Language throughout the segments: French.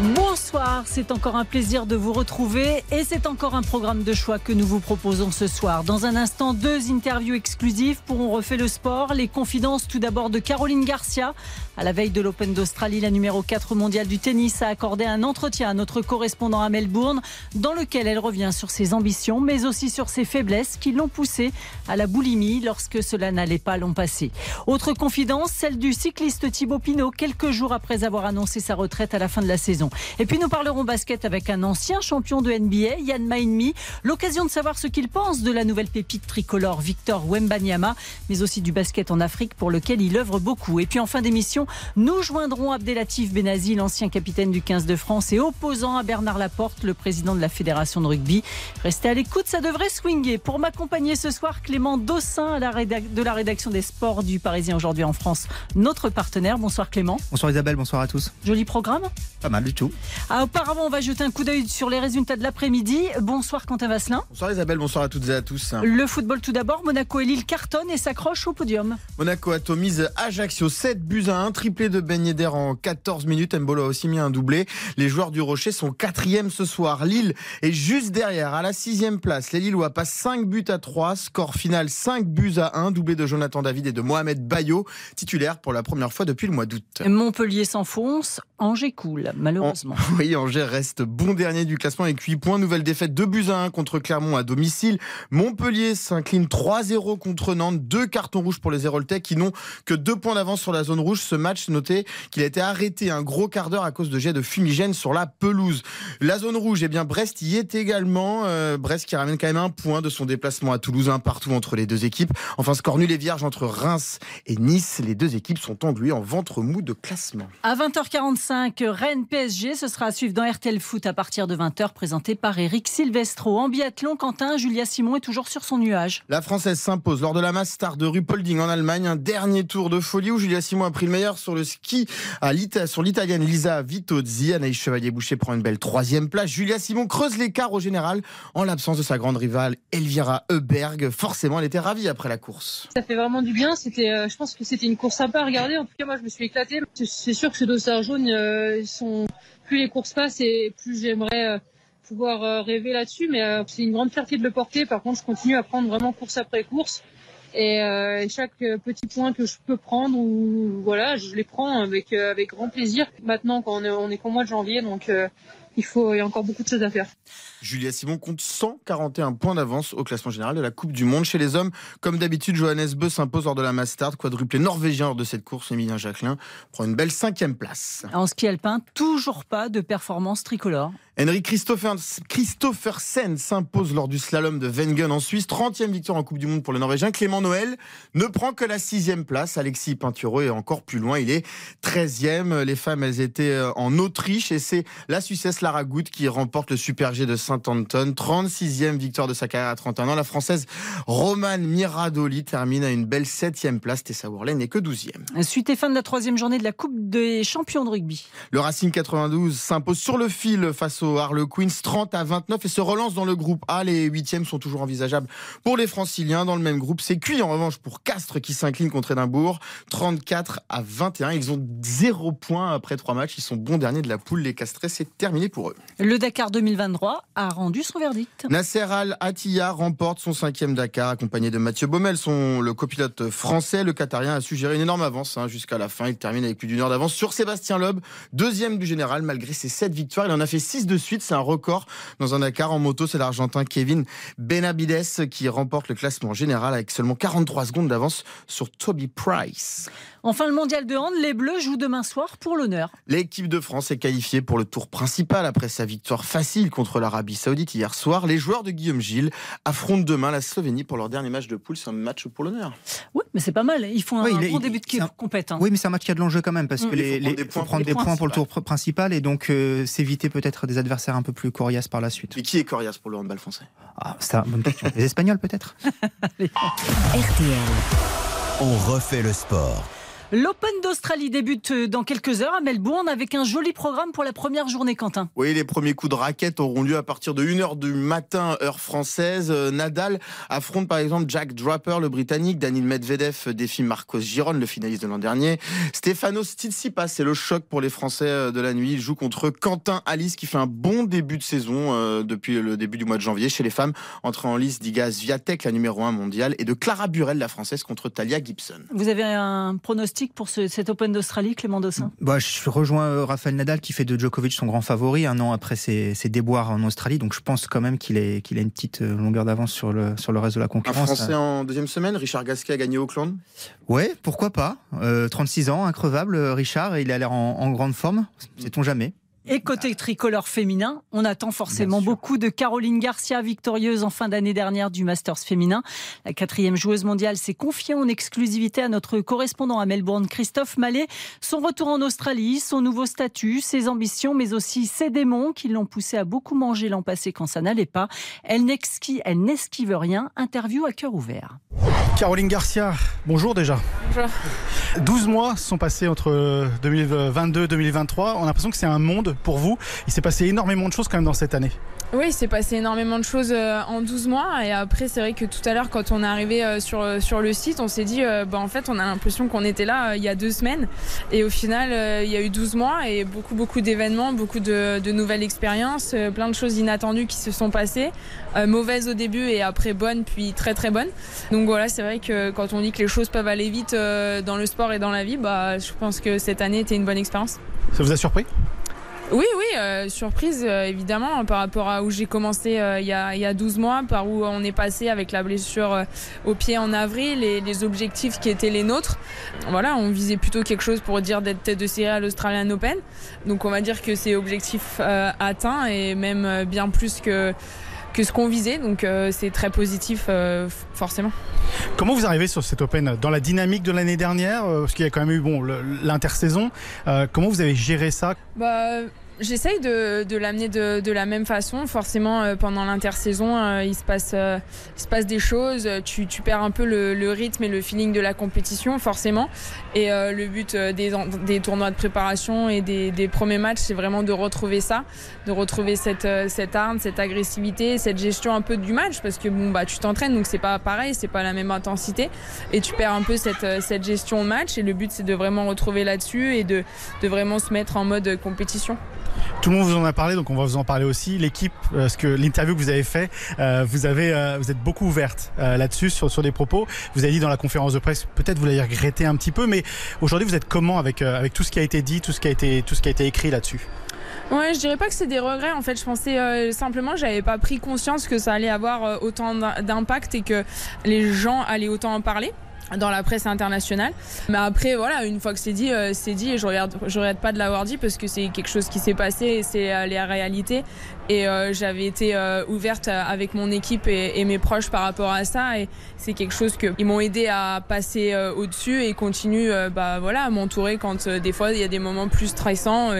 Bonsoir, c'est encore un plaisir de vous retrouver et c'est encore un programme de choix que nous vous proposons ce soir. Dans un instant, deux interviews exclusives pour On refait le sport. Les confidences tout d'abord de Caroline Garcia. À la veille de l'Open d'Australie, la numéro 4 mondiale du tennis a accordé un entretien à notre correspondant à Melbourne dans lequel elle revient sur ses ambitions mais aussi sur ses faiblesses qui l'ont poussée à la boulimie lorsque cela n'allait pas l'an passé. Autre confidence, celle du cycliste Thibaut Pinot quelques jours après avoir annoncé sa retraite à la fin de la saison. Et puis nous parlerons basket avec un ancien champion de NBA, Yann Mainmi. L'occasion de savoir ce qu'il pense de la nouvelle pépite tricolore Victor Wembanyama, mais aussi du basket en Afrique pour lequel il œuvre beaucoup. Et puis en fin d'émission, nous joindrons Abdelatif Benazi, l'ancien capitaine du 15 de France et opposant à Bernard Laporte, le président de la Fédération de rugby. Restez à l'écoute, ça devrait swinguer. Pour m'accompagner ce soir, Clément Dossin de la rédaction des sports du Parisien aujourd'hui en France, notre partenaire. Bonsoir Clément. Bonsoir Isabelle, bonsoir à tous. Joli programme Pas mal du tout. Ah, auparavant, on va jeter un coup d'œil sur les résultats de l'après-midi. Bonsoir Quentin Vasselin. Bonsoir Isabelle, bonsoir à toutes et à tous. Le football tout d'abord, Monaco et Lille cartonnent et s'accrochent au podium. Monaco atomise Ajaccio 7 buts à 1, triplé de Ben Yedder en 14 minutes. Mbolo a aussi mis un doublé. Les joueurs du Rocher sont quatrième ce soir. Lille est juste derrière, à la sixième place. Les Lillois passent 5 buts à 3, score final 5 buts à 1, doublé de Jonathan David et de Mohamed Bayo, titulaire pour la première fois depuis le mois d'août. Montpellier s'enfonce, Angers coule, malheureusement. Oui, Angers reste bon dernier du classement avec 8 points. Nouvelle défaite 2 buts à 1 contre Clermont à domicile. Montpellier s'incline 3-0 contre Nantes. Deux cartons rouges pour les Héroltais qui n'ont que deux points d'avance sur la zone rouge. Ce match, notez qu'il a été arrêté un gros quart d'heure à cause de jets de fumigène sur la pelouse. La zone rouge, eh bien Brest y est également. Euh, Brest qui ramène quand même un point de son déplacement à Toulouse, un partout entre les deux équipes. Enfin, score nul et vierge entre Reims et Nice. Les deux équipes sont engluées en ventre mou de classement. À 20h45, Rennes PSG, ce sera à suivre dans RTL Foot à partir de 20h, présenté par Eric Silvestro. En biathlon, Quentin, Julia Simon est toujours sur son nuage. La Française s'impose lors de la masse star de Rupolding en Allemagne. Un dernier tour de folie où Julia Simon a pris le meilleur sur le ski à sur l'italienne Lisa Vitozzi. Anaïs Chevalier-Boucher prend une belle troisième place. Julia Simon creuse l'écart au général en l'absence de sa grande rivale Elvira Heuberg. Forcément, elle était ravie après la course. Ça fait vraiment du bien. C'était, euh, je pense que c'était une course sympa à regarder. En tout cas, moi, je me suis éclatée. C'est sûr que ces dossards jaunes, euh, sont plus les courses passent et plus j'aimerais euh, pouvoir euh, rêver là-dessus. Mais euh, c'est une grande fierté de le porter. Par contre, je continue à prendre vraiment course après course. Et chaque petit point que je peux prendre, ou voilà, je les prends avec avec grand plaisir. Maintenant, quand on est, on est qu'au mois de janvier, donc il faut, il y a encore beaucoup de choses à faire. Julia Simon compte 141 points d'avance au classement général de la Coupe du Monde. Chez les hommes, comme d'habitude, Johannes Beu s'impose lors de la Mastard, quadruplé norvégien lors de cette course. Emilien Jacquelin prend une belle cinquième place. En ski alpin, toujours pas de performance tricolore. Henrik Christopher, Christophersen s'impose lors du slalom de Wengen en Suisse. 30e victoire en Coupe du Monde pour le Norvégien. Clément Noël ne prend que la sixième place. Alexis Pinturo est encore plus loin. Il est 13e. Les femmes, elles étaient euh, en Autriche et c'est la Suissesse Lara Goutte qui remporte le Super G de Saint-Anton. 36e victoire de sa carrière à 31 ans. La Française Romane Miradoli termine à une belle 7e place. Tessa Worley n'est que 12e. Suite et fin de la troisième journée de la Coupe des champions de rugby. Le Racing 92 s'impose sur le fil face au Harlequins 30 à 29 et se relance dans le groupe A. Les huitièmes sont toujours envisageables pour les franciliens. Dans le même groupe, c'est cuit en revanche pour Castres qui s'incline contre Édimbourg 34 à 21. Ils ont zéro point après trois matchs. Ils sont bons derniers de la poule. Les Castrés, c'est terminé pour eux. Le Dakar 2023 a rendu son verdict. Nasser Al Attiyah remporte son cinquième Dakar, accompagné de Mathieu Baumel, son, le copilote français. Le Qatarien a su gérer une énorme avance hein, jusqu'à la fin. Il termine avec plus d'une heure d'avance sur Sébastien Loeb, deuxième du général, malgré ses sept victoires. Il en a fait six de suite. C'est un record dans un Dakar. En moto, c'est l'Argentin Kevin Benavides qui remporte le classement général avec seulement 43 secondes d'avance sur Toby Price. Enfin, le mondial de hand, les Bleus jouent demain soir pour l'honneur. L'équipe de France est qualifiée pour le tour principal après sa victoire facile contre l'Arabie Saoudite hier soir. Les joueurs de Guillaume Gilles affrontent demain la Slovénie pour leur dernier match de poule. C'est un match pour l'honneur. Oui, mais c'est pas mal. Ils font un bon début de compétence. Oui, mais c'est un match qui a de l'enjeu quand même parce mm. que les, les, faut prendre des, points, pour le tour principal et donc euh, s'éviter peut-être des adversaires un peu plus coriaces par la suite. Et qui est coriace pour le handball français? Ah, bonne question. les Espagnols peut-être? RTL. On refait le sport. L'Open d'Australie débute dans quelques heures à Melbourne avec un joli programme pour la première journée, Quentin. Oui, les premiers coups de raquette auront lieu à partir de 1h du matin, heure française. Euh, Nadal affronte par exemple Jack Draper, le britannique. Daniel Medvedev défie Marcos Giron, le finaliste de l'an dernier. Stefano Tsitsipas, c'est le choc pour les Français euh, de la nuit. Il joue contre Quentin Alice qui fait un bon début de saison euh, depuis le début du mois de janvier. Chez les femmes, entre en lice d'Iga Swiatek, la numéro 1 mondiale, et de Clara Burel, la française, contre Talia Gibson. Vous avez un pronostic pour ce, cet Open d'Australie, Clément Dossin? Bah, Je rejoins euh, Rafael Nadal qui fait de Djokovic son grand favori un an après ses, déboires en Australie. Donc je pense quand même qu'il qu'il a une petite euh, longueur d'avance sur le, sur le reste de la concurrence. Un Français en deuxième semaine, Richard Gasquet a gagné Auckland? Ouais, pourquoi pas. 36 euh, ans, increvable, Richard, et il a l'air en, en grande forme. Sait-on jamais et côté tricolore féminin, on attend forcément beaucoup de Caroline Garcia, victorieuse en fin d'année dernière du Masters féminin. La quatrième joueuse mondiale s'est confiée en exclusivité à notre correspondant à Melbourne, Christophe Mallet. Son retour en Australie, son nouveau statut, ses ambitions, mais aussi ses démons qui l'ont poussé à beaucoup manger l'an passé quand ça n'allait pas. Elle n'esquive rien. Interview à cœur ouvert. Caroline Garcia, bonjour déjà. Bonjour. 12 mois sont passés entre 2022 et 2023. On a l'impression que c'est un monde pour vous. Il s'est passé énormément de choses quand même dans cette année. Oui, il s'est passé énormément de choses euh, en 12 mois. Et après, c'est vrai que tout à l'heure, quand on est arrivé euh, sur, euh, sur le site, on s'est dit, bah, en fait, on a l'impression qu'on était là il y a deux semaines. Et au final, il y a eu 12 mois et beaucoup, beaucoup d'événements, beaucoup de, de, nouvelles expériences, plein de choses inattendues qui se sont passées. mauvaises au début et après bonnes, puis très, très bonnes. Donc voilà, c'est vrai que quand on dit que les choses peuvent aller vite dans le sport et dans la vie, bah, je pense que cette année était une bonne expérience. Ça vous a surpris? Oui, oui, euh, surprise euh, évidemment par rapport à où j'ai commencé euh, il, y a, y a, 12 mois, par où on est passé avec la blessure au pied en avril et les objectifs qui étaient les nôtres. Voilà, on visait plutôt quelque chose pour dire d'être tête de série à l'Australian Open. Donc on va dire que c'est objectif atteint et même bien plus que que ce qu'on visait. Donc c'est très positif forcément. Comment vous arrivez sur cette Open Dans la dynamique de l'année dernière, parce qu'il y a quand même eu bon, l'intersaison, comment vous avez géré ça? Bah, J'essaye de, de l'amener de, de, la même façon. Forcément, euh, pendant l'intersaison, euh, il, se passe, euh, il se passe des choses. Tu, tu perds un peu le, le, rythme et le feeling de la compétition, forcément. Et le but des, des, tournois de préparation et des, des premiers matchs, c'est vraiment de retrouver ça, de retrouver cette, cette arme, cette agressivité, cette gestion un peu du match, parce que bon, bah, tu t'entraînes, donc c'est pas pareil, c'est pas la même intensité. Et tu perds un peu cette, cette gestion de match. Et le but, c'est de vraiment retrouver là-dessus et de, de vraiment se mettre en mode compétition. Tout le monde vous en a parlé, donc on va vous en parler aussi. L'équipe, parce que l'interview que vous avez fait, euh, vous avez, euh, vous êtes beaucoup ouverte euh, là-dessus sur, sur des propos. Vous avez dit dans la conférence de presse, peut-être vous l'avez regretté un petit peu, mais aujourd'hui vous êtes comment avec avec tout ce qui a été dit, tout ce qui a été tout ce qui a été écrit là-dessus? Ouais, je dirais pas que c'est des regrets. En fait, je pensais euh, simplement, j'avais pas pris conscience que ça allait avoir autant d'impact et que les gens allaient autant en parler dans la presse internationale. Mais après, voilà, une fois que c'est dit, euh, c'est dit et je regarde, je regrette pas de l'avoir dit parce que c'est quelque chose qui s'est passé et c'est euh, la réalité. Et euh, j'avais été euh, ouverte avec mon équipe et, mes proches par rapport à ça. Et c'est quelque chose qu'ils m'ont aidé à passer euh, au-dessus et continuent bah, voilà, à m'entourer quand des fois il y a des moments plus stressants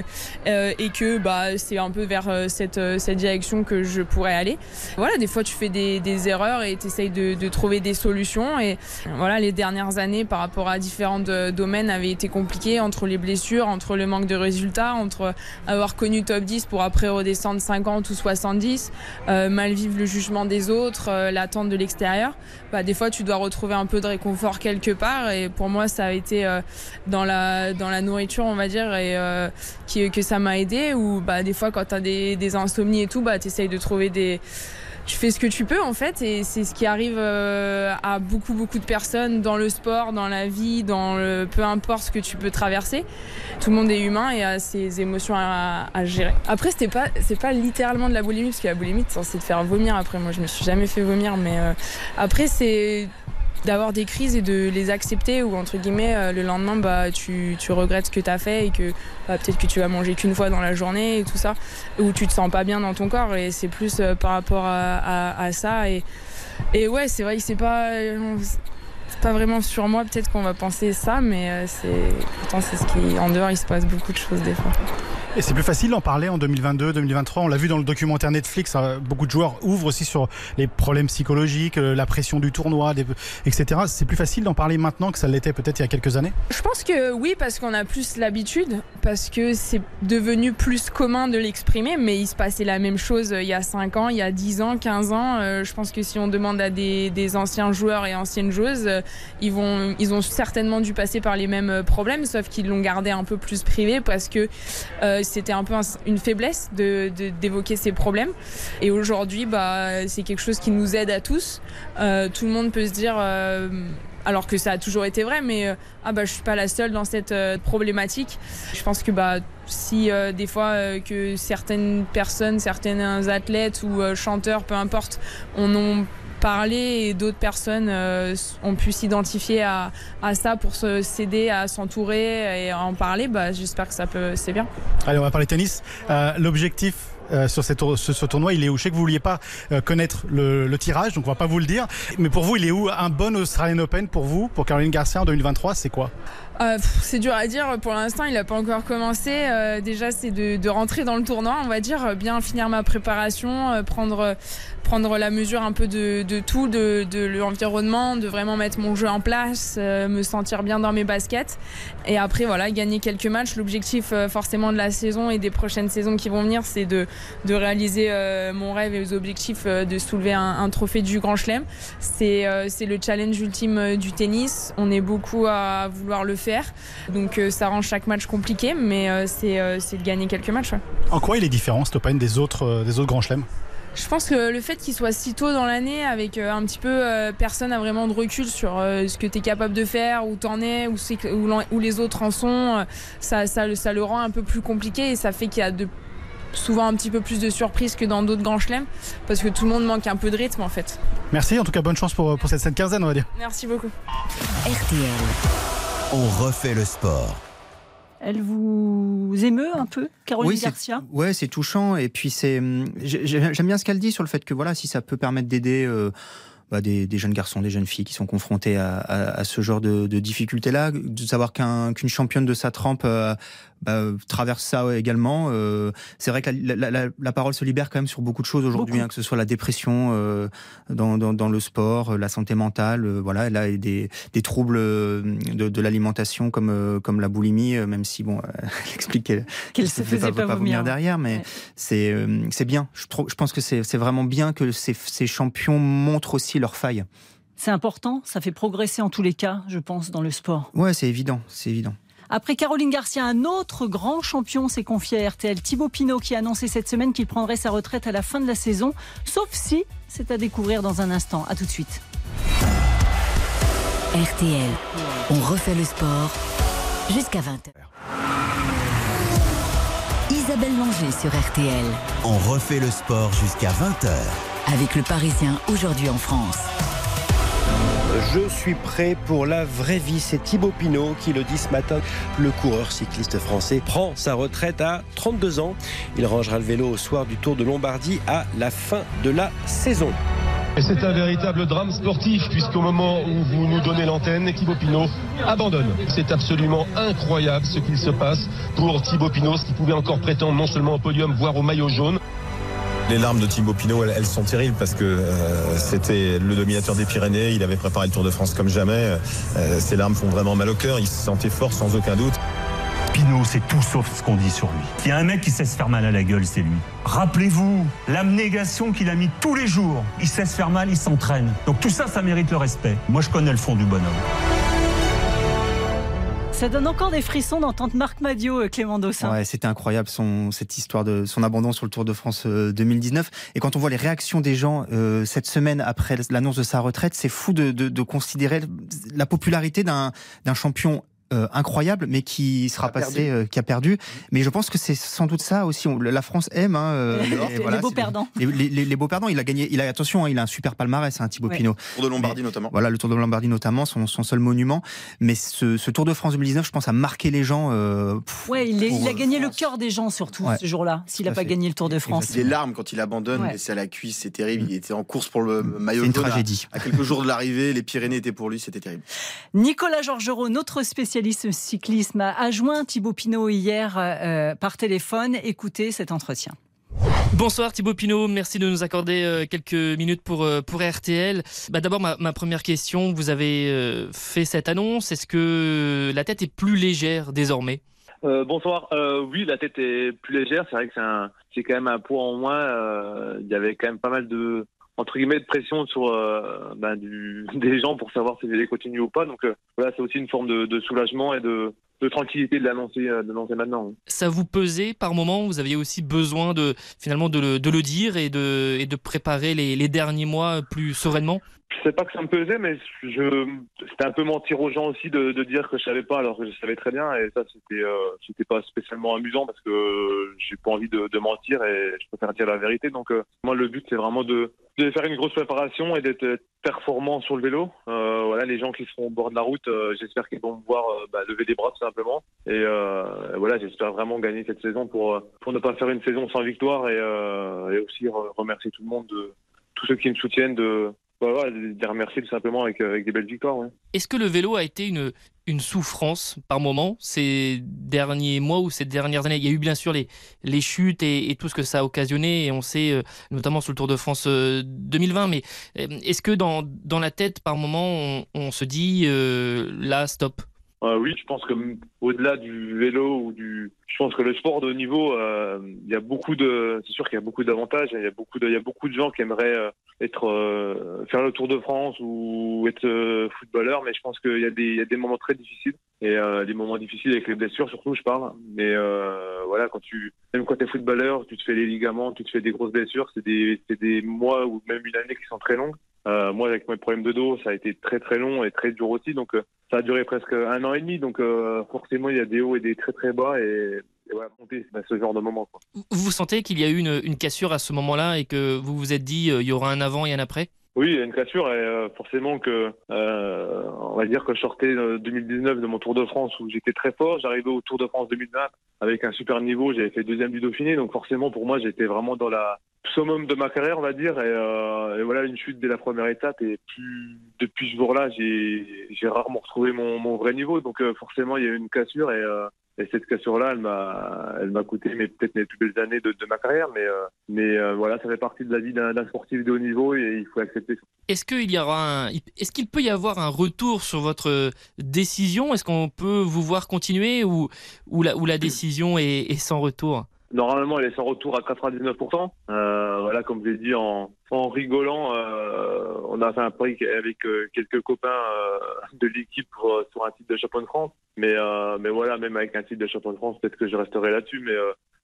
et que bah, c'est un peu vers cette, cette direction que je pourrais aller. Voilà, des fois tu fais des, des erreurs et tu essayes de, de, trouver des solutions. Et voilà, les dernières années par rapport à différents domaines avaient été compliquées entre les blessures, entre le manque de résultats, entre avoir connu top 10 pour après redescendre 50 ou 70, euh, mal vivre le jugement des autres, euh, l'attente de l'extérieur, bah, des fois tu dois retrouver un peu de réconfort quelque part. Et pour moi, ça a été euh, dans, la, nourriture, on va dire, et qui, que ça m'a aidé. Ou bah, des fois, quand tu as des, des insomnies et tout, bah, tu essayes de trouver des tu fais ce que tu peux en fait et c'est ce qui arrive euh, à beaucoup beaucoup de personnes dans le sport, dans la vie, dans le, peu importe ce que tu peux traverser. Tout le monde est humain et a ses émotions à, gérer. Après c'était pas c'est pas littéralement de la boulimie parce que la boulimie c'est te faire vomir après moi je me suis jamais fait vomir mais euh, après c'est d'avoir des crises et de les accepter ou entre guillemets euh, le lendemain bah tu, tu regrettes ce que tu as fait et que bah, peut-être que tu vas manger qu'une fois dans la journée et tout ça ou tu te sens pas bien dans ton corps. Et c'est plus euh, par rapport à, à, ça. Et, et ouais c'est vrai que c'est pas c'est pas vraiment sur moi peut-être qu'on va penser ça mais euh, c'est pourtant c'est ce qui en dehors il se passe beaucoup de choses des fois Et c'est plus facile d'en parler en 2022, 2023. On l'a vu dans le documentaire Netflix. Hein, beaucoup de joueurs ouvrent aussi sur les problèmes psychologiques, euh, la pression du tournoi, etc. C'est plus facile d'en parler maintenant que ça l'était peut-être il y a quelques années? Je pense que oui, parce qu'on a plus l'habitude, parce que c'est devenu plus commun de l'exprimer, mais il se passait la même chose il y a 5 ans, il y a 10 ans, 15 ans. Euh, je pense que si on demande à des, anciens joueurs et anciennes joueuses, euh, ils, vont, ils ont certainement dû passer par les mêmes problèmes, sauf qu'ils l'ont gardé un peu plus privé parce que c'était un peu une faiblesse de, d'évoquer ces problèmes. Et aujourd'hui, bah, c'est quelque chose qui nous aide à tous. Euh, tout le monde peut se dire, euh, alors que ça a toujours été vrai, mais euh, ah bah je suis pas la seule dans cette problématique. Je pense que bah si des fois que certaines personnes, certains athlètes ou chanteurs, peu importe, on ont parlé et d'autres personnes ont pu s'identifier à, à, ça pour se s'aider à s'entourer et à en parler, bah, j'espère que ça peut, c'est bien. Allez, on va parler tennis. L'objectif euh, sur ce, tournoi, il est où? Je sais que vous vouliez pas euh, connaître le, tirage, donc on va pas vous le dire. Mais pour vous, il est où? Un bon Australian Open pour vous, pour Caroline Garcia en 2023 C'est quoi? Euh, c'est dur à dire. Pour l'instant, il n'a pas encore commencé. déjà, c'est de, rentrer dans le tournoi, on va dire, bien finir ma préparation, prendre prendre la mesure un peu de, tout, de, l'environnement, de vraiment mettre mon jeu en place, euh, me sentir bien dans mes baskets. Et après, voilà, gagner quelques matchs. L'objectif euh, forcément de la saison et des prochaines saisons qui vont venir, c'est de, de réaliser euh, mon rêve et les objectifs de soulever un, trophée du Grand Chelem. C'est le challenge ultime du tennis. On est beaucoup à vouloir le faire. Donc ça rend chaque match compliqué, mais c'est de gagner quelques matchs. En quoi il est différent, Stopain, des autres, des autres Grands Chelems? Je pense que le fait qu'il soit si tôt dans l'année, avec euh, un petit peu euh, personne n'a vraiment de recul sur euh, ce que tu es capable de faire, où t'en es, où, où, les autres en sont, ça, ça, ça, le rend un peu plus compliqué et ça fait qu'il y a de, souvent un petit peu plus de surprises que dans d'autres grands chelems parce que tout le monde manque un peu de rythme en fait. Merci, en tout cas bonne chance pour, pour cette scène quinzaine on va dire. Merci beaucoup. RTL, on refait le sport. Elle vous émeut un peu, Caroline Garcia Ouais, c'est touchant. Et puis c'est, hum, j'aime bien ce qu'elle dit sur le fait que voilà, si ça peut permettre d'aider. Euh, bah, des, jeunes garçons, des jeunes filles qui sont confrontés à, ce genre de, difficultés-là, de savoir qu'une championne de sa trempe euh, bah, traverse ça également. Euh, c'est vrai que la, parole se libère quand même sur beaucoup de choses aujourd'hui, hein, que ce soit la dépression euh, dans, le sport, la santé mentale, voilà, a des, des troubles de, l'alimentation comme comme la boulimie, même si bon, elle explique qu'elle se faisait pas, vomir derrière, mais c'est c'est bien. Je, je pense que c'est vraiment bien que ces, ces champions montrent aussi leurs failles. C'est important, ça fait progresser en tous les cas, je pense, dans le sport. Ouais, c'est évident, c'est évident. Après Caroline Garcia, un autre grand champion s'est confié à RTL, Thibaut Pinot, qui a annoncé cette semaine qu'il prendrait sa retraite à la fin de la saison, sauf si c'est à découvrir dans un instant. À tout de suite. RTL, on refait le sport jusqu'à 20h. Isabelle Langer sur RTL. On refait le sport jusqu'à 20h. Avec le Parisien aujourd'hui en France. Je suis prêt pour la vraie vie. C'est Thibaut Pinot qui le dit ce matin. Le coureur cycliste français prend sa retraite à 32 ans. Il rangera le vélo au soir du Tour de Lombardie à la fin de la saison. C'est un véritable drame sportif puisqu'au moment où vous nous donnez l'antenne, Thibaut Pinot abandonne. C'est absolument incroyable ce qu'il se passe pour Thibaut Pinot, ce qui pouvait encore prétendre non seulement au podium, voire au maillot jaune. Les larmes de Thibaut Pinot, elles, sont terribles parce que euh, c'était le dominateur des Pyrénées, il avait préparé le Tour de France comme jamais. Euh, ces larmes font vraiment mal au cœur, il se sentait fort sans aucun doute. Pinot, c'est tout sauf ce qu'on dit sur lui. Il y a un mec qui sait se faire mal à la gueule, c'est lui. Rappelez-vous l'abnégation qu'il a mis tous les jours. Il sait se faire mal, il s'entraîne. Donc tout ça, ça mérite le respect. Moi, je connais le fond du bonhomme. Ça donne encore des frissons d'entendre Marc Madio, euh, Clément Dossin. Ouais, c'était incroyable son, cette histoire de son abandon sur le Tour de France 2019. Euh, Et quand on voit les réactions des gens euh, cette semaine après l'annonce de sa retraite, c'est fou de, de, de considérer la popularité d'un champion euh, incroyable, mais qui sera passé, euh, qui a perdu. Mais je pense que c'est sans doute ça aussi. la France aime hein, euh, les, beaux perdants. Les, beaux perdants. Il a gagné. Il a attention. Hein, il a un super palmarès, hein, Thibaut Pinot. Tour de Lombardie notamment. Voilà, le Tour de Lombardie notamment, son, son seul monument. Mais ce, Tour de France 2019, je pense, a marqué les gens. ouais, il, a gagné le cœur des gens surtout ce jour-là. S'il n'a pas gagné le Tour de France. Les larmes quand il abandonne, c'est à la cuisse, c'est terrible. Il était en course pour le maillot. C'est une tragédie. À, quelques jours de l'arrivée, les Pyrénées étaient pour lui, c'était terrible. Nicolas Georgerot, notre spécialiste spécialiste cyclisme, a joint Thibaut Pinot hier euh, par téléphone. Écoutez cet entretien. Bonsoir Thibaut Pinot, merci de nous accorder euh, quelques minutes pour, euh, pour RTL. Bah, D'abord, ma, ma, première question, vous avez euh, fait cette annonce, est-ce que la tête est plus légère désormais? Euh, bonsoir. Euh, oui, la tête est plus légère. C'est vrai que c'est quand même un poids en moins. Euh, il y avait quand même pas mal de entre guillemets de pression sur ben, du, des gens pour savoir si j'allais continuer ou pas. Donc voilà, c'est aussi une forme de, de soulagement et de, de tranquillité de l'annoncer de l'annoncer maintenant. Ça vous pesait par moment? Vous aviez aussi besoin de finalement de le, de dire et de, de préparer les, les derniers mois plus sereinement? Je sais pas que ça me pesait, mais je, c'était un peu mentir aux gens aussi de, de, dire que je savais pas alors que je savais très bien. Et ça, c'était, euh, c'était pas spécialement amusant parce que j'ai pas envie de, de, mentir et je préfère dire la vérité. Donc, euh, moi, le but, c'est vraiment de, de, faire une grosse préparation et d'être performant sur le vélo. Euh, voilà, les gens qui seront au bord de la route, euh, j'espère qu'ils vont me voir bah, lever des bras tout simplement. Et voilà, j'espère vraiment gagner cette saison pour, pour ne pas faire une saison sans victoire et, et aussi remercier tout le monde de tous ceux qui me soutiennent de bah ouais, les remercier tout simplement avec, avec des belles victoires. Ouais. Est-ce que le vélo a été une, une souffrance par moment ces derniers mois ou ces dernières années? Il y a eu bien sûr les, les chutes et, tout ce que ça a occasionné, et on sait euh, notamment sur le Tour de France 2020, mais est-ce que dans, dans la tête, par moment, on, se dit euh, là, stop? Euh, oui, je pense que au-delà du vélo ou du, je pense que le sport de haut niveau, euh, il y a beaucoup de, c'est sûr qu'il y a beaucoup d'avantages. Il y a beaucoup de, il y a beaucoup de gens qui aimeraient euh, être faire le Tour de France ou être footballeur, mais je pense qu'il y a des, il y a des moments très difficiles et euh, des moments difficiles avec les blessures surtout, je parle. Mais voilà, quand tu, même quand t'es footballeur, tu te fais les ligaments, tu te fais des grosses blessures, c'est des, c'est des mois ou même une année qui sont très longues. Euh, moi, avec mes problèmes de dos, ça a été très très long et très dur aussi. Donc, euh, ça a duré presque un an et demi. Donc, euh, forcément, il y a des hauts et des très très bas. Et, voilà, monter à ce genre de moment. Quoi. Vous sentez qu'il y a eu une cassure à ce moment-là et que vous vous êtes dit il y aura un avant et un après? Oui, il y a une cassure et euh, forcément que euh, on va dire que je sortais 2019 de mon Tour de France où j'étais très fort. J'arrivais au Tour de France 2020 avec un super niveau. J'avais fait deuxième du Dauphiné, donc forcément pour moi j'étais vraiment dans la summum de ma carrière, on va dire. Et, euh, voilà une chute dès la première étape. Et depuis ce jour-là, j'ai j'ai rarement retrouvé mon, mon vrai niveau. Donc forcément il y a eu une cassure et et cette cassure-là, elle m'a, elle m'a coûté peut-être mes plus belles années de, de ma carrière, mais, euh, mais euh, voilà, ça fait partie de la vie d'un, sportif de haut niveau et il faut accepter. Est-ce qu'il y aura, un, est-ce qu'il peut y avoir un retour sur votre décision? Est-ce qu'on peut vous voir continuer ou, ou la, ou la décision est, est sans retour? Normalement, elle est sans retour à 99%. Euh, voilà, comme je l'ai dit en, en rigolant, euh, on a fait un pari avec euh, quelques copains euh, de l'équipe sur un titre de champion de France. Mais, euh, mais voilà, même avec un titre de champion de France, peut-être que je resterai là-dessus. Mais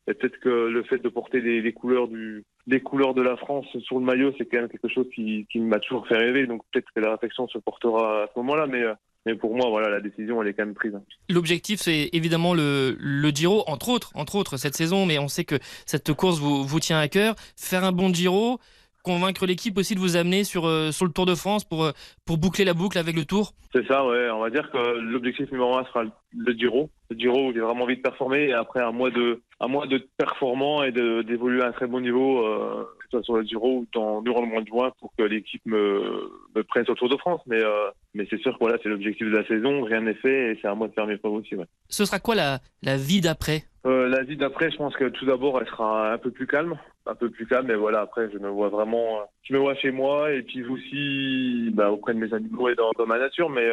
et peut-être que le fait de porter les, les, couleurs du, les couleurs de la France sur le maillot, c'est quand même quelque chose qui, qui m'a toujours fait rêver. Donc peut-être que la réflexion se portera à ce moment-là. Mais mais pour moi, voilà, la décision, elle est quand même prise. L'objectif, c'est évidemment le, le Giro, entre autres, entre autres, cette saison, mais on sait que cette course vous, vous tient à cœur. Faire un bon Giro, convaincre l'équipe aussi de vous amener sur, euh, sur le Tour de France pour, pour boucler la boucle avec le Tour C'est ça, ouais. On va dire que l'objectif numéro un sera le Giro. Le Giro où j'ai vraiment envie de performer et après un mois de, un mois de performant et d'évoluer à un très bon niveau, euh, que ce soit sur le Giro ou dans, durant le mois de juin pour que l'équipe me, me prenne sur le Tour de France. Mais, euh, mais c'est sûr que voilà, c'est l'objectif de la saison. Rien n'est fait et c'est à moi de faire mes preuves aussi. Ouais. Ce sera quoi la, la vie d'après? Euh, La vie d'après, je pense que tout d'abord, elle sera un peu plus calme un peu plus calme mais voilà après je me vois vraiment je me vois chez moi et puis aussi bah, auprès de mes animaux et dans, dans ma nature mais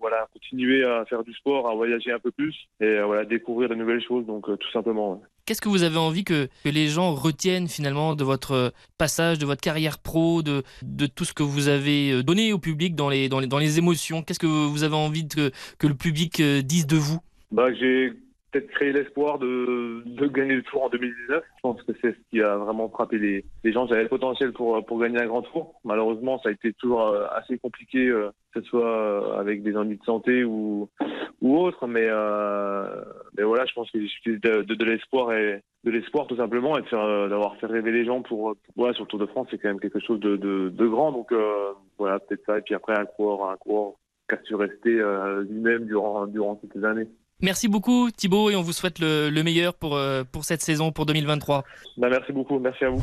voilà continuer à faire du sport à voyager un peu plus et voilà découvrir de nouvelles choses donc tout simplement ouais. Qu'est-ce que vous avez envie que, les gens retiennent finalement de votre passage, de votre carrière pro, de, tout ce que vous avez donné au public dans les, émotions? Qu'est-ce que vous avez envie que le public dise de vous? Bah, peut-être créer l'espoir de, de gagner le tour en 2019. Je pense que c'est ce qui a vraiment frappé les, les gens. J'avais le potentiel pour, pour gagner un grand tour. Malheureusement, ça a été toujours assez compliqué, que ce soit avec des ennuis de santé ou, ou autre. Mais, euh, mais voilà, je pense que j'ai de, de, l'espoir et de l'espoir tout simplement et d'avoir fait rêver les gens pour, voilà, sur le Tour de France, c'est quand même quelque chose de, de, grand. Donc euh, voilà, peut-être ça. Et puis après, un coureur, un coureur qui a su rester euh, lui-même durant, durant toutes ces années. Merci beaucoup Thibaut et on vous souhaite le, le meilleur pour, euh, pour cette saison, pour 2023. Bah, merci beaucoup, merci à vous.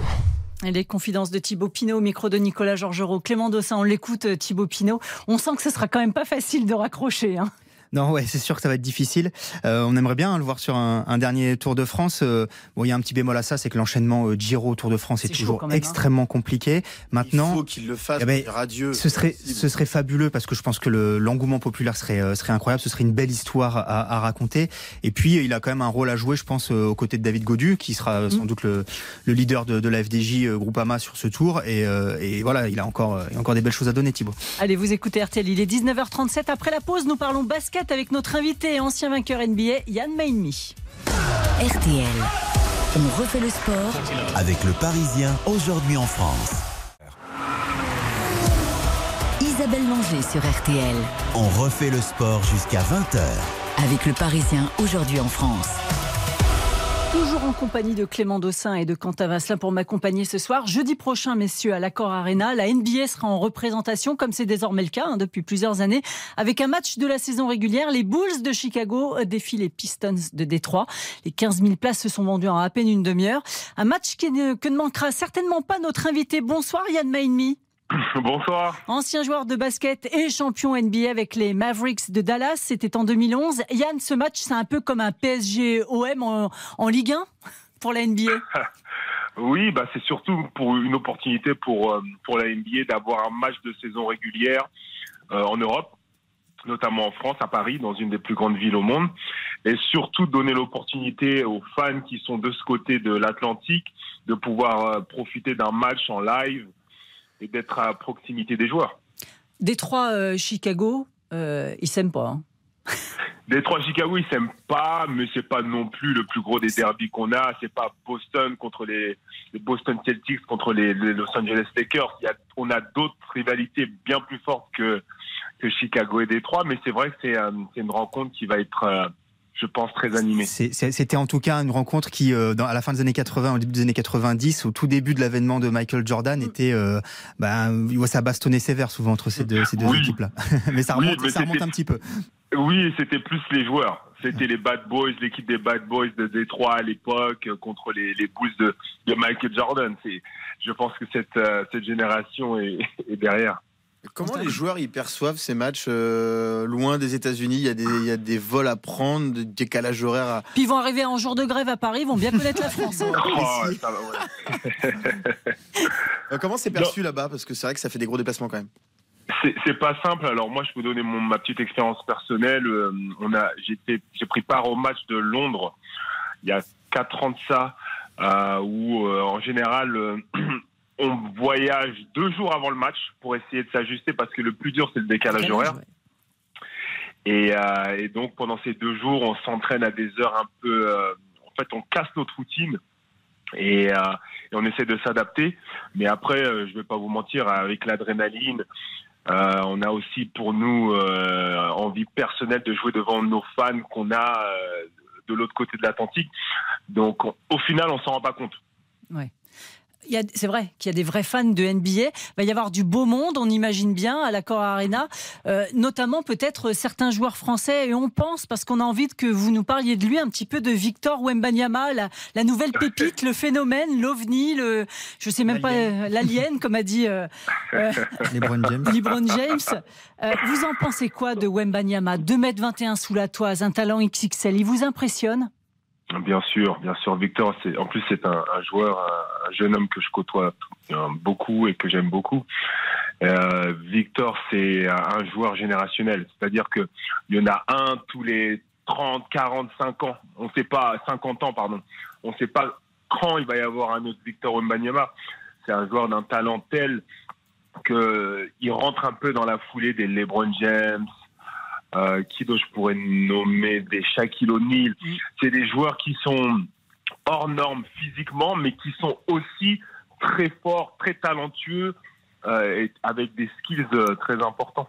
Et les confidences de Thibaut Pinot au micro de Nicolas Georgerot. Clément Dossin, on l'écoute Thibaut Pinot. On sent que ce sera quand même pas facile de raccrocher. Hein. Non, ouais, c'est sûr que ça va être difficile. Euh, on aimerait bien le voir sur un, un dernier Tour de France. Euh, bon, il y a un petit bémol à ça, c'est que l'enchaînement euh, Giro Tour de France est, toujours hein. extrêmement compliqué. Maintenant, Il faut qu'il le fasse, eh ben, ce serait, ce serait fabuleux parce que je pense que le- l'engouement populaire serait, euh, serait incroyable. Ce serait une belle histoire à, à raconter. Et puis, il a quand même un rôle à jouer, je pense, euh, aux côtés de David Godu, qui sera Mm. sans doute le, le leader de, de la FDJ euh, Groupama sur ce tour. Et, euh, et voilà, il a encore, euh, il a encore des belles choses à donner, Thibaut. Allez, vous écoutez RTL, il est 19h37. Après la pause, nous parlons basket avec notre invité et ancien vainqueur NBA, Yann Maïnmi. RTL. On refait le sport Avec le Parisien, aujourd'hui en France. Isabelle Langer sur RTL. On refait le sport jusqu'à 20h. Avec le Parisien aujourd'hui en France. En compagnie de Clément Dossin et de Quentin Vasselin pour m'accompagner ce soir. Jeudi prochain, messieurs, à l'Accor Arena, la NBA sera en représentation, comme c'est désormais le cas hein, depuis plusieurs années, avec un match de la saison régulière. Les Bulls de Chicago euh, défient les Pistons de Détroit. Les 15 000 places se sont vendues en à peine une demi-heure. Un match qui ne, que ne manquera certainement pas notre invité. Bonsoir Yann Maïnmi. Bonsoir. Ancien joueur de basket et champion NBA avec les Mavericks de Dallas, c'était en 2011. Yann, ce match, c'est un peu comme un PSG-OM en, en Ligue 1 pour la NBA. Oui, bah c'est surtout pour une opportunité pour euh, pour la NBA d'avoir un match de saison régulière euh, en Europe, notamment en France, à Paris, dans une des plus grandes villes au monde, et surtout donner l'opportunité aux fans qui sont de ce côté de l'Atlantique de pouvoir euh, profiter d'un match en live et d'être à proximité des joueurs. Détroit, euh, Chicago, euh, ils s'aiment pas. hein. Détroit Chicago, ils s'aiment pas, mais c'est pas non plus le plus gros des derbies qu'on a. C'est pas Boston contre les, les Boston Celtics contre les, les Los Angeles Lakers. Il y a, on a d'autres rivalités bien plus fortes que, que Chicago et Détroit, mais c'est vrai que c'est euh, c'est une rencontre qui va être, euh, je pense, très c'est- C'était en tout cas une rencontre qui, euh, dans, à la fin des années 80, au début des années 90, au tout début de l'avènement de Michael Jordan, était, euh, ben, ça bastonnait sévère souvent entre ces deux, ces deux Oui. équipes-là. mais ça Oui, remonte, mais ça remonte un petit peu. Oui, c'était plus les joueurs. C'était les Bad Boys, l'équipe des Bad Boys de Détroit à l'époque euh, contre les, les Bulls de, de Michael Jordan. Je pense que cette, euh, cette génération est, est derrière. Comment les joueurs ils perçoivent ces matchs euh, loin des États-Unis? Il y, a des- il y a des vols à prendre, des décalages horaires à. Puis ils vont arriver en jour de grève à Paris, ils vont bien connaître la France. hein. Oh, ça va, ouais. Euh, Comment c'est perçu là-bas? Parce que c'est vrai que ça fait des gros déplacements quand même. C'est c'est pas simple. Alors moi, je peux donner mon, ma petite expérience personnelle. Euh, on a, j'ai pris part au match de Londres il y a quatre ans de ça, euh, où euh, en général euh, on voyage deux jours avant le match pour essayer de s'ajuster parce que le plus dur c'est le décalage horaire. Et, euh, et donc pendant ces deux jours, on s'entraîne à des heures un peu. euh, en fait, on casse notre routine et, euh, et on essaie de s'adapter. Mais après, je vais pas vous mentir, avec l'adrénaline, on a aussi pour nous envie personnelle de jouer devant nos fans qu'on a de l'autre côté de l'Atlantique. Donc on- au final, on s'en rend pas compte. Ouais. Il y a- C'est vrai qu'il y a des vrais fans de NBA. Il va y avoir du beau monde, on imagine bien, à l'Accor Arena, Euh, notamment peut-être certains joueurs français. Et on pense, parce qu'on a envie que vous nous parliez de lui, un petit peu de Victor Wembanyama, la, la nouvelle pépite, le phénomène, l'ovni, le, je sais même pas, euh, l'alien, comme a dit euh, euh, LeBron James. LeBron James. Euh, vous en pensez quoi de Wembanyama? 2m21 sous la toise, un talent XXL, il vous impressionne? Bien sûr, bien sûr. Victor, c'est en plus c'est un, joueur, un, un jeune homme que je côtoie euh, beaucoup et que j'aime beaucoup. Euh, Victor, c'est un, joueur générationnel, c'est-à-dire que il y en a un tous les 30, 45 ans. On sait pas 50 ans, pardon. On sait pas quand il va y avoir un autre Victor Wembanyama. C'est un joueur d'un talent tel que il rentre un peu dans la foulée des LeBron James, euh, qui d'autre je pourrais nommer des Shaquille O'Neal. C'est des joueurs qui sont hors normes physiquement, mais qui sont aussi très forts, très talentueux, euh, et avec des skills euh, très importants.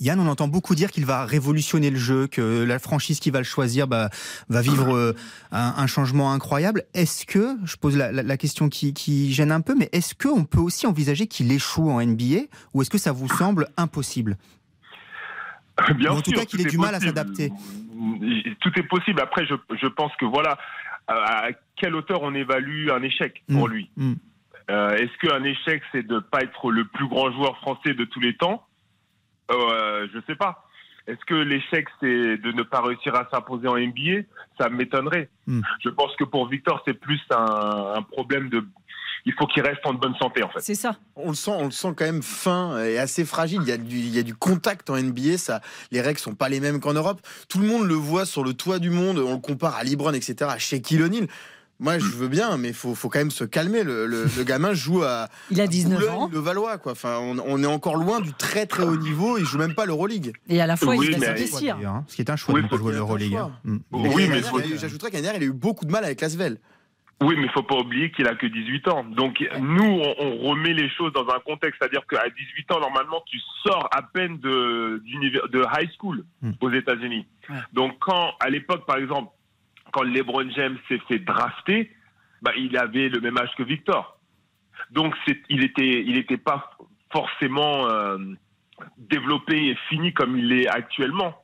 Yann, on entend beaucoup dire qu'il va révolutionner le jeu, que la franchise qui va le choisir bah, va vivre euh, un, un changement incroyable. Est-ce que, je pose la, la- la question qui, qui gêne un peu, mais est-ce qu'on peut aussi envisager qu'il échoue en NBA ou est-ce que ça vous semble impossible? Bien en tout sûr, cas qu'il ait tout du est mal à possible. s'adapter. Tout est possible. Après, je, je pense que voilà, à quelle hauteur on évalue un échec pour Mm, lui mm. Euh, Est-ce qu'un échec, c'est de pas être le plus grand joueur français de tous les temps? Euh, Je sais pas. Est-ce que l'échec, c'est de ne pas réussir à s'imposer en NBA Ça m'étonnerait. Hmm. Je pense que pour Victor, c'est plus un, un problème de. Il faut qu'il reste en bonne santé, en fait. C'est ça. On le sent, on le sent quand même fin et assez fragile. Il y a du, il y a du contact en NBA. Ça, les règles sont pas les mêmes qu'en Europe. Tout le monde le voit sur le toit du monde. On le compare à LeBron, etc. À Shaquille O'Neal. Moi, je veux bien, mais faut, faut quand même se calmer. Le, le- le gamin joue à. Il a 19 Boulogne, ans. Le Valois, quoi. Enfin, on, on est encore loin du très très haut niveau. Il joue même pas l'Euroleague. Et à la fois, Oui, il va s'investir. Hein, Ce qui est un choix Oui, de ne pas faut jouer l'Euroleague. choix. hein. Mm. Oui, mais dernière, faut- il a eu- J'ajouterais qu'année dernière, il a eu beaucoup de mal avec Lasvel. Oui, mais il faut pas oublier qu'il a que 18 ans. Donc nous, on, on remet les choses dans un contexte, c'est-à-dire qu'à 18 ans, normalement, tu sors à peine de, high school Hmm. aux États-Unis. Donc quand, à l'époque, par exemple, quand LeBron James s'est fait drafter, bah, il avait le même âge que Victor. Donc il était, il était pas forcément euh, développé et fini comme il est actuellement.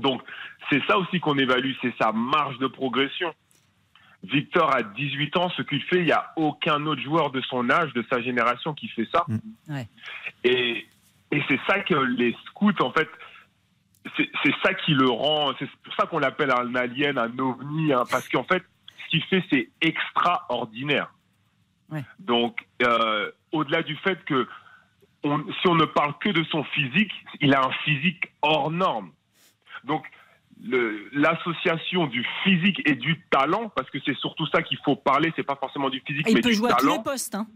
Donc c'est ça aussi qu'on évalue, c'est sa marge de progression. Victor a 18 ans, ce qu'il fait, il n'y a aucun autre joueur de son âge, de sa génération qui fait ça. Ouais. Et, et c'est ça que les scouts, en fait, c'est ça qui le rend, c'est pour ça qu'on l'appelle un alien, un ovni, hein, parce qu'en fait, ce qu'il fait, c'est extraordinaire. Ouais. Donc, euh, au-delà du fait que on- si on ne parle que de son physique, il a un physique hors norme. Donc, l'association du physique et du talent, parce que c'est surtout ça qu'il faut parler, c'est pas forcément du physique, Et mais il peut du jouer à tous talent. les postes. hein.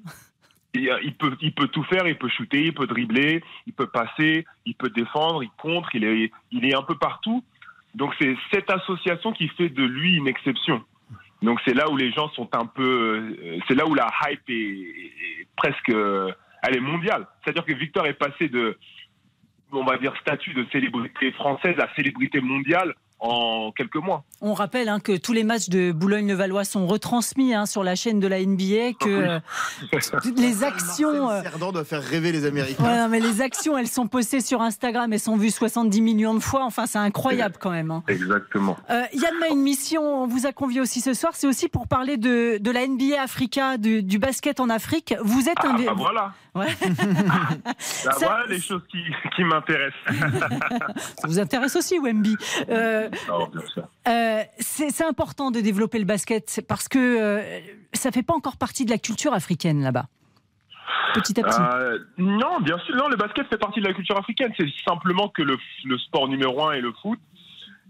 Et, euh, il, peut, il peut tout faire, il peut shooter, il peut dribbler, il peut passer, il peut défendre, il contre, il est, il est un peu partout. Donc c'est cette association qui fait de lui une exception. Donc c'est là où les gens sont un peu, euh, c'est là où la hype est, est presque, euh, elle est mondiale. C'est-à-dire que Victor est passé de, on va dire, statut de célébrité française à célébrité mondiale en quelques mois. On rappelle hein, que tous les matchs de Boulogne-le-Valois sont retransmis hein, sur la chaîne de la NBA, que euh, les actions. euh, Cerdan doit faire rêver les Américains. ouais, non, mais les actions, elles sont postées sur Instagram, elles sont vues 70 millions de fois. Enfin, c'est incroyable quand même. hein. Exactement. Euh, Yann a une mission, on vous a convié aussi ce soir, c'est aussi pour parler de, de la NBA Africa, du, du basket en Afrique. Vous êtes un. Ah, bah voilà. Ouais. Bah Ça- voilà les choses qui, qui m'intéressent. Ça vous intéresse aussi, Wemby? Euh, euh, c'est important de développer le basket parce que euh, ça fait pas encore partie de la culture africaine là-bas. Petit à petit. Euh, non, bien sûr, non, le basket fait partie de la culture africaine. C'est simplement que le, le sport numéro un est le foot.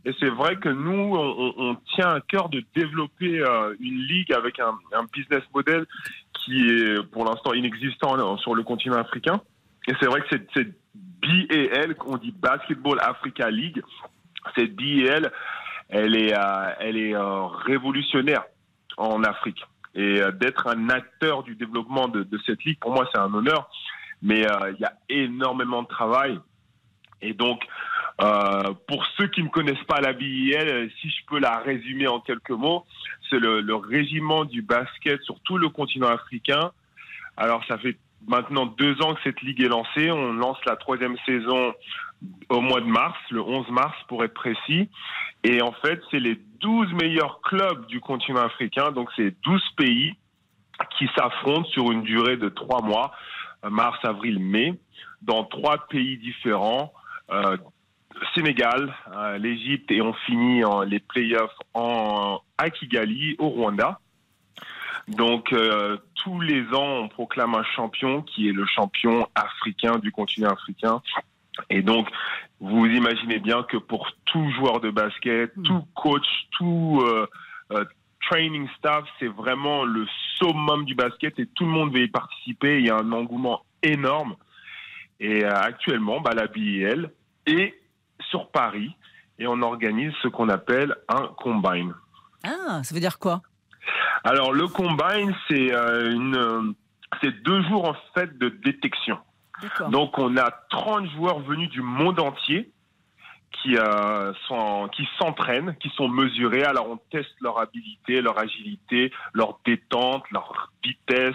Et c'est vrai que nous, on, tient à cœur de développer euh, une ligue avec un, business model qui est pour l'instant inexistant sur le continent africain. Et c'est vrai que cette, BAL, qu'on dit Basketball Africa League, cette BAL, elle est, euh, elle est euh, révolutionnaire en Afrique. Et d'être un acteur du développement de, de cette ligue, pour moi, c'est un honneur. Mais il y a énormément de travail. Et donc, euh, pour ceux qui ne connaissent pas la BIL, euh, si je peux la résumer en quelques mots, c'est le, régiment du basket sur tout le continent africain. Alors, ça fait maintenant deux ans que cette ligue est lancée. On lance la troisième saison au mois de mars, le 11 mars pour être précis. Et en fait, c'est les 12 meilleurs clubs du continent africain, donc c'est 12 pays qui s'affrontent sur une durée de trois mois, euh, mars, avril, mai, dans trois pays différents. Sénégal, euh, l'Égypte et on finit en, les playoffs en, à Kigali, au Rwanda. Donc euh, tous les ans, on proclame un champion qui est le champion africain du continent africain. Et donc, vous imaginez bien que pour tout joueur de basket, tout coach, tout euh, euh, training staff, c'est vraiment le summum du basket et tout le monde veut y participer. Il y a un engouement énorme. Et actuellement, bah, la BIL est sur Paris et on organise ce qu'on appelle un combine. Ah, ça veut dire quoi? Alors le combine, c'est euh, une, euh, c'est deux jours en fait de détection. Donc on a 30 joueurs venus du monde entier qui euh, sont qui s'entraînent, qui sont mesurés. Alors on teste leur habilité, leur agilité, leur détente, leur vitesse,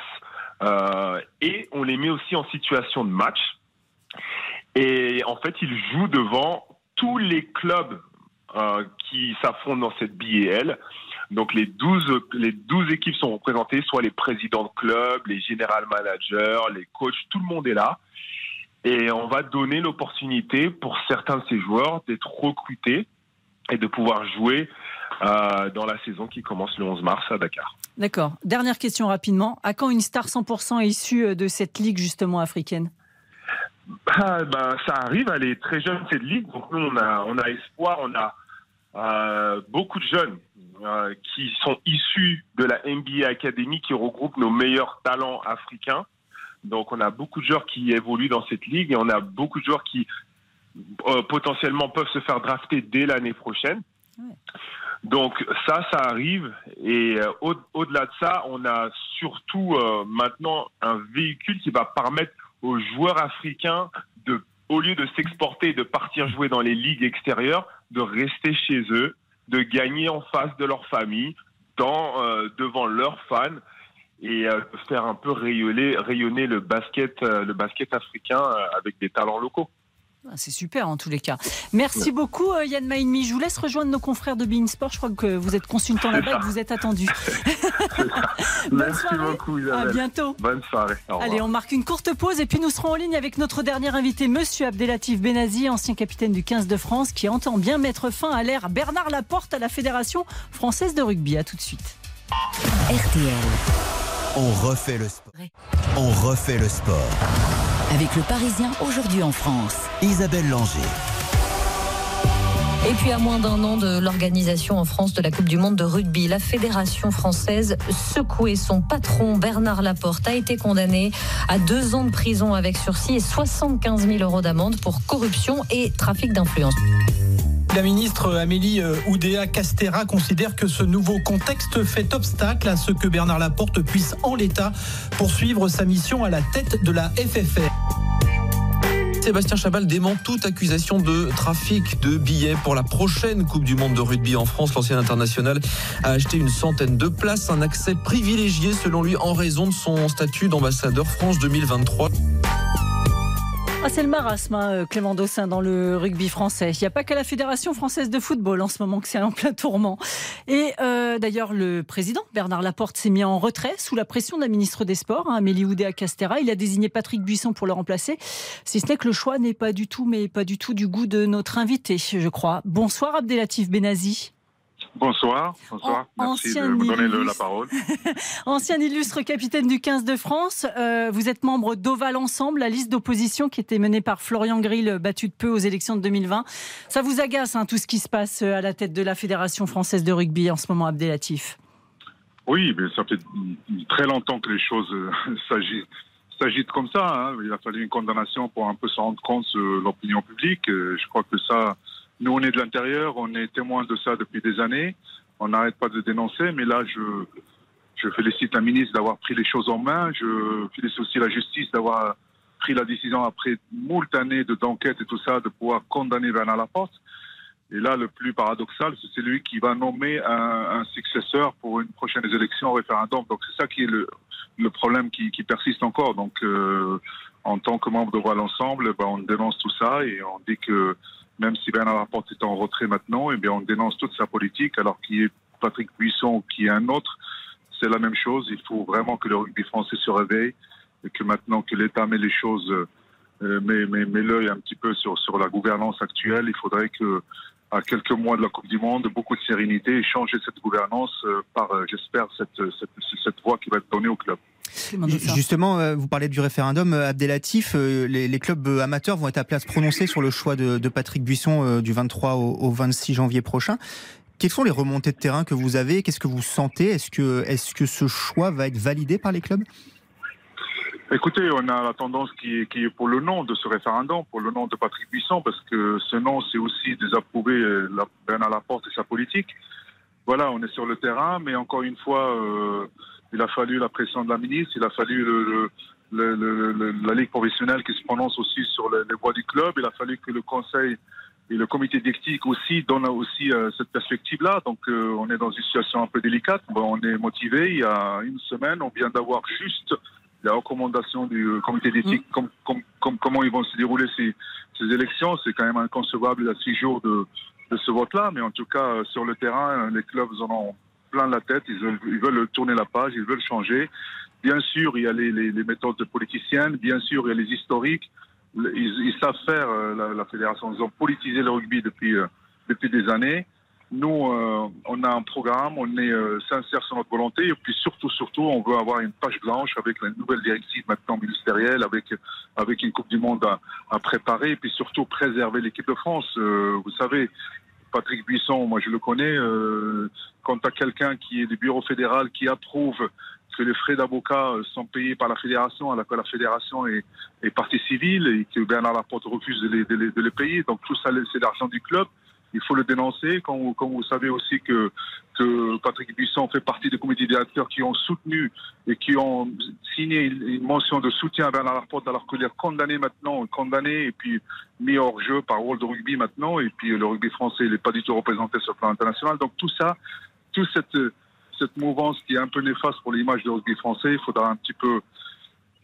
euh, et on les met aussi en situation de match. Et en fait, ils jouent devant tous les clubs euh, qui s'affrontent dans cette BAL. Donc les 12, les 12 équipes sont représentées, soit les présidents de clubs, les général managers, les coachs, tout le monde est là. Et on va donner l'opportunité pour certains de ces joueurs d'être recrutés et de pouvoir jouer euh, dans la saison qui commence le 11 mars à Dakar. D'accord. Dernière question rapidement. À quand une star 100% issue euh, de cette ligue justement africaine? Bah, bah, ça arrive, elle est très jeune cette ligue, donc nous on a, on a espoir, on a euh, beaucoup de jeunes euh, qui sont issus de la NBA Academy qui regroupe nos meilleurs talents africains. Donc on a beaucoup de joueurs qui évoluent dans cette ligue et on a beaucoup de joueurs qui euh, potentiellement peuvent se faire drafter dès l'année prochaine. Donc ça, ça arrive. Et au- au-delà de ça, on a surtout maintenant un véhicule qui va permettre aux joueurs africains de, au lieu de s'exporter et de partir jouer dans les ligues extérieures, de rester chez eux, de gagner en face de leur famille, euh, devant leurs fans et euh, faire un peu rayonner, le basket, euh, le basket africain avec des talents locaux. Ah, C'est super en tous les cas. Merci beaucoup euh, Yann Maïnmi. Je vous laisse rejoindre nos confrères de Bein Sport. Je crois que vous êtes consultant là-bas et que vous êtes attendu. Merci beaucoup Isabelle. À bientôt. Bonne soirée. Allez, on marque une courte pause et puis nous serons en ligne avec notre dernier invité, Monsieur Abdelatif Benazi, ancien capitaine du 15 de France, qui entend bien mettre fin à l'ère Bernard Laporte à la Fédération française de rugby. À tout de suite. RTL. On refait le sport. On refait le sport. Avec le Parisien aujourd'hui en France. Isabelle Langer. Et puis à moins d'un an de l'organisation en France de la Coupe du Monde de rugby, la Fédération française secouée. Son patron Bernard Laporte a été condamné à deux ans de prison avec sursis et 75 000 euros d'amende pour corruption et trafic d'influence. La ministre Amélie euh, Oudéa Castera considère que ce nouveau contexte fait obstacle à ce que Bernard Laporte puisse en l'état poursuivre sa mission à la tête de la FFR. Sébastien Chabal dément toute accusation de trafic de billets pour la prochaine Coupe du Monde de rugby en France. L'ancien international a acheté une centaine de places, un accès privilégié selon lui en raison de son statut d'ambassadeur France 2023. Ah, c'est le marasme, hein, euh, Clément Dossin, dans le rugby français. Il n'y a pas qu'à la Fédération française de football en ce moment que c'est en plein tourment. Et euh, d'ailleurs, le président Bernard Laporte s'est mis en retrait sous la pression de la ministre des Sports, hein, Amélie Oudéa Castera. Il a désigné Patrick Buisson pour le remplacer. Si ce n'est que le choix n'est pas du tout, mais pas du tout du goût de notre invité, je crois. Bonsoir Abdelatif Benazi. Bonsoir, bonsoir. Merci de me donner la parole. Ancien illustre capitaine du 15 de France, euh, vous êtes membre d'Oval Ensemble, la liste d'opposition qui était menée par Florian Grill, battu de peu aux élections de 2020. Ça vous agace hein, tout ce qui se passe euh, à la tête de la Fédération française de rugby en ce moment, Abdelatif? Oui, mais ça fait très longtemps que les choses euh, s'agi- s'agitent comme ça. hein. Il a fallu une condamnation pour un peu se rendre compte de l'opinion publique. Je crois que ça, nous on est de l'intérieur, on est témoin de ça depuis des années. On n'arrête pas de dénoncer, mais là je, je félicite la ministre d'avoir pris les choses en main. Je félicite aussi la justice d'avoir pris la décision après moult années de- d'enquête et tout ça de pouvoir condamner Bernard Laporte. Et là, le plus paradoxal, c'est celui qui va nommer un, un successeur pour une prochaine élection au référendum. Donc c'est ça qui est le, le problème qui, qui persiste encore. Donc euh, en tant que membre de Voile Ensemble, ben, on dénonce tout ça et on dit que même si Bernard Laporte est en retrait maintenant, eh bien on dénonce toute sa politique, alors qu'il est Patrick Buisson qui est un autre. C'est la même chose. Il faut vraiment que le rugby français se réveille et que maintenant que l'État met les choses, euh, met, met, met l'œil un petit peu sur, sur la gouvernance actuelle, il faudrait que à quelques mois de la Coupe du Monde, beaucoup de sérénité et changer cette gouvernance euh, par, euh, j'espère, cette, cette, cette voie qui va être donnée au club. Justement, euh, vous parlez du référendum, euh, Abdelatif. euh, Les, les clubs amateurs vont être appelés à se prononcer sur le choix de, de Patrick Buisson du 23 au, au 26 janvier prochain. Quelles sont les remontées de terrain que vous avez? Qu'est-ce que vous sentez? Est-ce que, est que ce choix va être validé par les clubs? Écoutez, on a la tendance qui est, qui est pour le nom de ce référendum, pour le nom de Patrick Buisson, parce que ce nom, c'est aussi désapprouver la, Bernard Laporte et sa politique. Voilà, on est sur le terrain, mais encore une fois, euh, il a fallu la pression de la ministre, il a fallu le, le- le- le- le- la Ligue professionnelle qui se prononce aussi sur les, les voies du club, il a fallu que le Conseil et le comité d'éthique aussi donnent aussi euh, cette perspective-là. Donc euh, on est dans une situation un peu délicate. Bon, on est motivé. Il y a une semaine, on vient d'avoir juste la recommandation du euh, comité d'éthique, comme- comment ils vont se dérouler ces, ces élections. C'est quand même inconcevable à six jours de, de ce vote-là. Mais en tout cas, sur le terrain, les clubs en ont plein la tête. Ils veulent, tourner la page, ils veulent changer. Bien sûr, il y a les, les- les méthodes politiciennes. Bien sûr, il y a les historiques. ils, savent faire euh, la, fédération. Ils ont politisé le rugby depuis euh, depuis des années. Nous, euh, on a un programme, on est sincère sur notre volonté, et puis surtout, surtout, on veut avoir une page blanche avec la nouvelle directive maintenant ministérielle, avec avec une Coupe du Monde à, à préparer, et puis surtout préserver l'équipe de France. Vous savez, Patrick Buisson, moi je le connais, euh, quand tu quelqu'un qui est du bureau fédéral qui approuve que les frais d'avocat euh, sont payés par la fédération, alors que la fédération est, partie civile et que Bernard Laporte refuse de les- de les payer, donc tout ça c'est l'argent du club. Il faut le dénoncer. Quand vous, savez aussi que, Patrick Buisson fait partie des comités directeurs qui ont soutenu et qui ont signé une, mention de soutien à Bernard Laporte alors qu'il est condamné maintenant, condamné et puis mis hors jeu par World Rugby maintenant et puis le rugby français n'est pas du tout représenté sur le plan international. Donc tout ça, toute cette, cette mouvance qui est un peu néfaste pour l'image du rugby français, il faudra un petit peu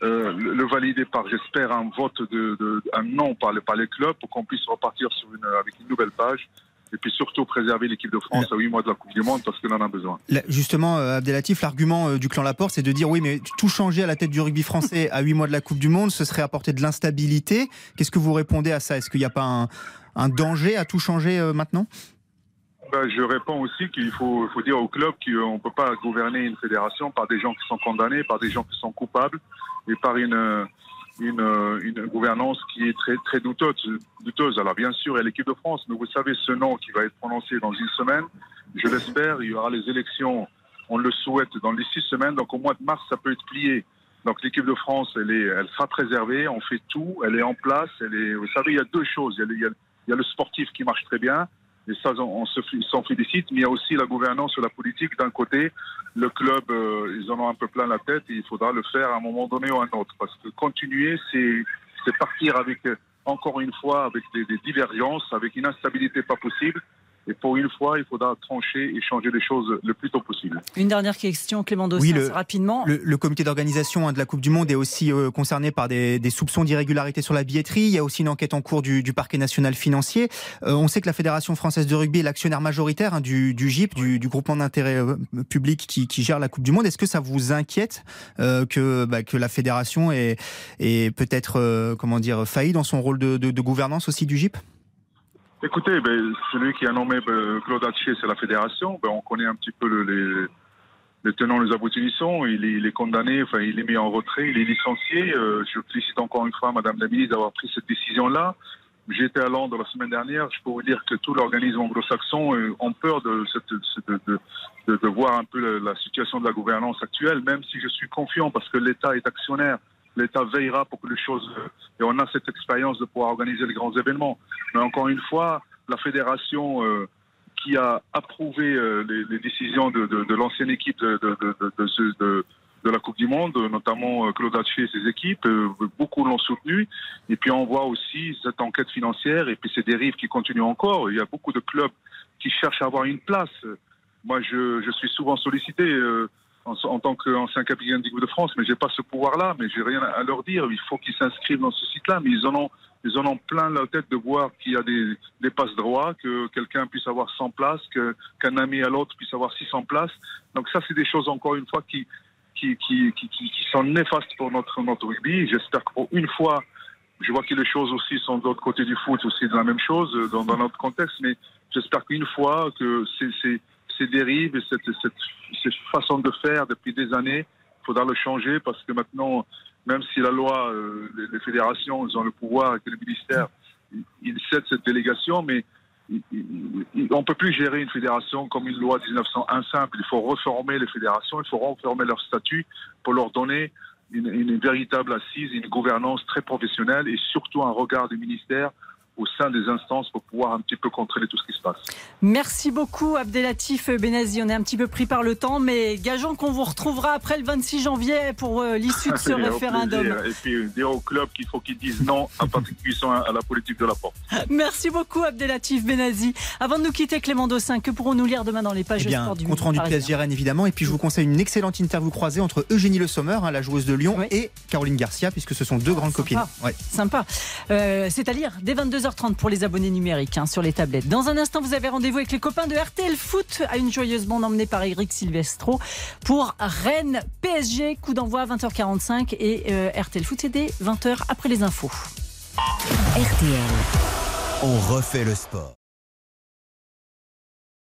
euh, le, le valider par, j'espère, un vote de, de un non par les, par les clubs pour qu'on puisse repartir sur une, avec une nouvelle page. Et puis surtout préserver l'équipe de France à huit mois de la Coupe du Monde parce qu'on en a besoin. Justement, euh, Abdelatif, l'argument euh, du clan Laporte, c'est de dire oui, mais tout changer à la tête du rugby français à 8 mois de la Coupe du Monde, ce serait apporter de l'instabilité. Qu'est-ce que vous répondez à ça? Est-ce qu'il n'y a pas un, un danger à tout changer euh, maintenant? Ben, je réponds aussi qu'il faut, dire au club qu'on ne peut pas gouverner une fédération par des gens qui sont condamnés, par des gens qui sont coupables et par une, une, gouvernance qui est très, très douteuse, douteuse. Alors bien sûr, il y a l'équipe de France, mais vous savez ce nom qui va être prononcé dans une semaine, je l'espère, il y aura les élections, on le souhaite, dans les six semaines, donc au mois de mars, ça peut être plié. Donc l'équipe de France, elle, est, elle sera préservée, on fait tout, elle est en place. Elle est, vous savez, il y a deux choses. Il y a le sportif qui marche très bien, et ça, on, s'en félicite, mais il y a aussi la gouvernance et la politique d'un côté. Le club, euh, ils en ont un peu plein la tête, et il faudra le faire à un moment donné ou à un autre. Parce que continuer, c'est partir avec, euh, encore une fois, avec des divergences, avec une instabilité pas possible. Et pour une fois, il faudra trancher et changer les choses le plus tôt possible. Une dernière question, Clément Dossier, Oui, le- rapidement. Le, le comité d'organisation hein, de la Coupe du Monde est aussi euh, concerné par des, des soupçons d'irrégularité sur la billetterie. Il y a aussi une enquête en cours du, du parquet national financier. Euh, on sait que la Fédération française de rugby est l'actionnaire majoritaire hein, du, du GIP, du, du groupement d'intérêt euh, public qui, qui gère la Coupe du Monde. Est-ce que ça vous inquiète euh, que, bah, que la fédération est, est peut-être euh, comment dire faillie dans son rôle de, de- de gouvernance aussi du GIP Écoutez, ben, celui qui a nommé ben, Claude Haché, c'est la fédération. Ben, on connaît un petit peu le- les, les tenants, les aboutissants. Il est, il est condamné, enfin, il est mis en retrait, il est licencié. Euh, je félicite encore une fois Madame la ministre d'avoir pris cette décision-là. J'étais à Londres la semaine dernière. Je peux vous dire que tout l'organisme anglo-saxon euh, ont peur de, de, de, de, de voir un peu la situation de la gouvernance actuelle, même si je suis confiant parce que l'État est actionnaire. L'État veillera pour que les choses. Et on a cette expérience de pouvoir organiser les grands événements. Mais encore une fois, la fédération euh, qui a approuvé euh, les, les décisions de, de, de l'ancienne équipe de- de la Coupe du Monde, notamment euh, Claude Haché et ses équipes, euh, beaucoup l'ont soutenu. Et puis on voit aussi cette enquête financière et puis ces dérives qui continuent encore. Il y a beaucoup de clubs qui cherchent à avoir une place. Moi, je, je suis souvent sollicité euh, en, tant qu'ancien capitaine d'équipe de France, mais j'ai pas ce pouvoir-là, mais j'ai rien à leur dire. Il faut qu'ils s'inscrivent dans ce site-là, mais ils en ont, ils en ont plein la tête de voir qu'il y a des, des passes droits, que quelqu'un puisse avoir 100 places, que, qu'un ami à l'autre puisse avoir 600 places. Donc ça, c'est des choses encore une fois qui, qui, qui, qui, qui, sont néfastes pour notre, notre rugby. J'espère que pour une fois, je vois que les choses aussi sont de l'autre côté du foot, aussi de la même chose dans, dans notre contexte, mais j'espère qu'une fois que ces, ces, ces dérives et cette, cette, façon de faire depuis des années, il faudra le changer parce que maintenant, même si la loi, euh, les, fédérations, ils ont le pouvoir et que le ministère, ils- ils cèdent cette délégation, mais il- il- il- on ne peut plus gérer une fédération comme une loi 1901 simple. Il faut reformer les fédérations, il faut reformer leur statut pour leur donner une, une véritable assise, une gouvernance très professionnelle et surtout un regard du ministère au sein des instances pour pouvoir un petit peu contrôler tout ce qui se passe. Merci beaucoup Abdelatif Benazi. On est un petit peu pris par le temps, mais gageons qu'on vous retrouvera après le 26 janvier pour euh, l'issue de ce Au plaisir. référendum. Et puis dire au club qu'il faut qu'ils disent non à Patrick Buisson à la politique de la porte. Merci beaucoup Abdelatif Benazi. Avant de nous quitter, Clément Dossin, que pourrons-nous lire demain dans les pages Eh bien, sport du compte rendu PSG Rennes évidemment. Et puis je vous conseille une excellente interview croisée entre Eugénie Le Sommer, hein, la joueuse de Lyon, et Caroline Garcia, puisque ce sont deux grandes copines. Ouais. Sympa. Euh, c'est à lire dès 22h30 pour les abonnés numériques hein, sur les tablettes. Dans un instant, vous avez rendez-vous avec les copains de RTL Foot à une joyeuse bande emmenée par Eric Silvestro pour Rennes PSG. Coup d'envoi à 20h45 et euh, RTL Foot c'est dès 20h après les infos. RTL. On refait le sport.